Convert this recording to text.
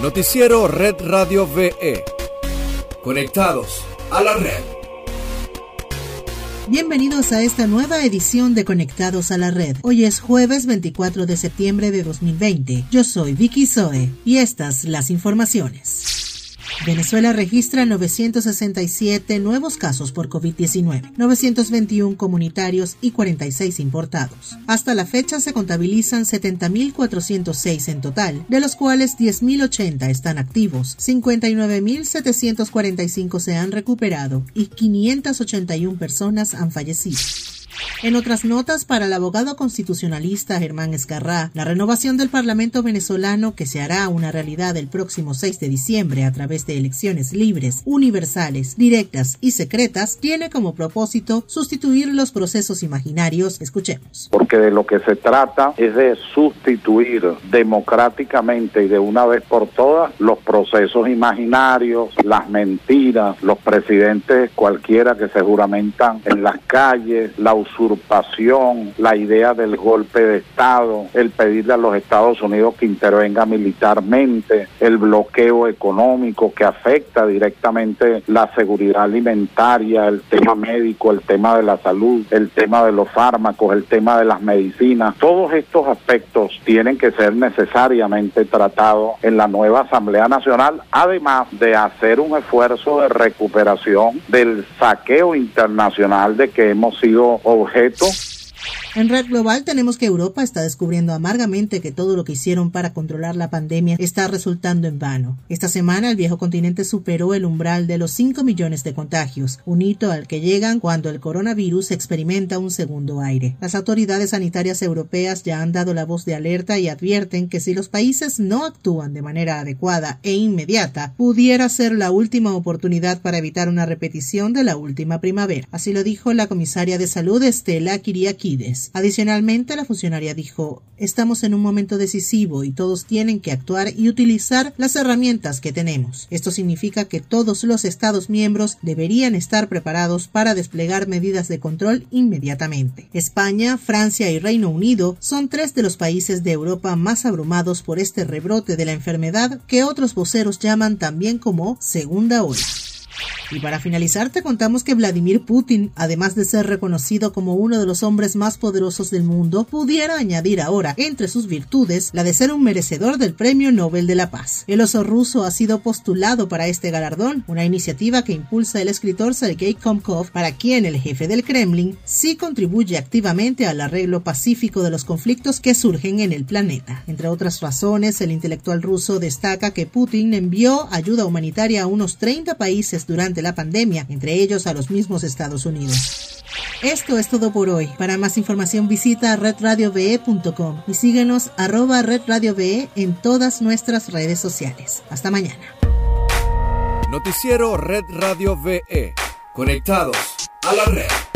Noticiero Red Radio VE. Conectados a la red. Bienvenidos a esta nueva edición de Conectados a la Red. Hoy es jueves 24 de septiembre de 2020. Yo soy Vicky Zoe y estas las informaciones. Venezuela registra 967 nuevos casos por COVID-19, 921 comunitarios y 46 importados. Hasta la fecha se contabilizan 70.406 en total, de los cuales 10.080 están activos, 59.745 se han recuperado y 581 personas han fallecido. En otras notas, para el abogado constitucionalista Germán Escarrá, la renovación del Parlamento venezolano, que se hará una realidad el próximo 6 de diciembre a través de elecciones libres, universales, directas y secretas, tiene como propósito sustituir los procesos imaginarios. Escuchemos. Porque de lo que se trata es de sustituir democráticamente y de una vez por todas los procesos imaginarios, las mentiras, los presidentes cualquiera que se juramentan en las calles, la la idea del golpe de Estado, el pedirle a los Estados Unidos que intervenga militarmente, el bloqueo económico que afecta directamente la seguridad alimentaria, el tema médico, el tema de la salud, el tema de los fármacos, el tema de las medicinas. Todos estos aspectos tienen que ser necesariamente tratados en la nueva Asamblea Nacional, además de hacer un esfuerzo de recuperación del saqueo internacional de que hemos sido objeto objeto en Red Global tenemos que Europa está descubriendo amargamente que todo lo que hicieron para controlar la pandemia está resultando en vano. Esta semana el viejo continente superó el umbral de los 5 millones de contagios, un hito al que llegan cuando el coronavirus experimenta un segundo aire. Las autoridades sanitarias europeas ya han dado la voz de alerta y advierten que si los países no actúan de manera adecuada e inmediata, pudiera ser la última oportunidad para evitar una repetición de la última primavera. Así lo dijo la comisaria de salud Estela Kiriakides. Adicionalmente, la funcionaria dijo, estamos en un momento decisivo y todos tienen que actuar y utilizar las herramientas que tenemos. Esto significa que todos los Estados miembros deberían estar preparados para desplegar medidas de control inmediatamente. España, Francia y Reino Unido son tres de los países de Europa más abrumados por este rebrote de la enfermedad que otros voceros llaman también como segunda ola. Y para finalizar te contamos que Vladimir Putin, además de ser reconocido como uno de los hombres más poderosos del mundo, pudiera añadir ahora entre sus virtudes la de ser un merecedor del Premio Nobel de la Paz. El oso ruso ha sido postulado para este galardón, una iniciativa que impulsa el escritor Sergei Komkov, para quien el jefe del Kremlin sí contribuye activamente al arreglo pacífico de los conflictos que surgen en el planeta. Entre otras razones, el intelectual ruso destaca que Putin envió ayuda humanitaria a unos 30 países durante la pandemia, entre ellos a los mismos Estados Unidos. Esto es todo por hoy. Para más información visita redradiove.com y síguenos arroba redradiove en todas nuestras redes sociales. Hasta mañana. Noticiero Red Radio VE. Conectados a la red.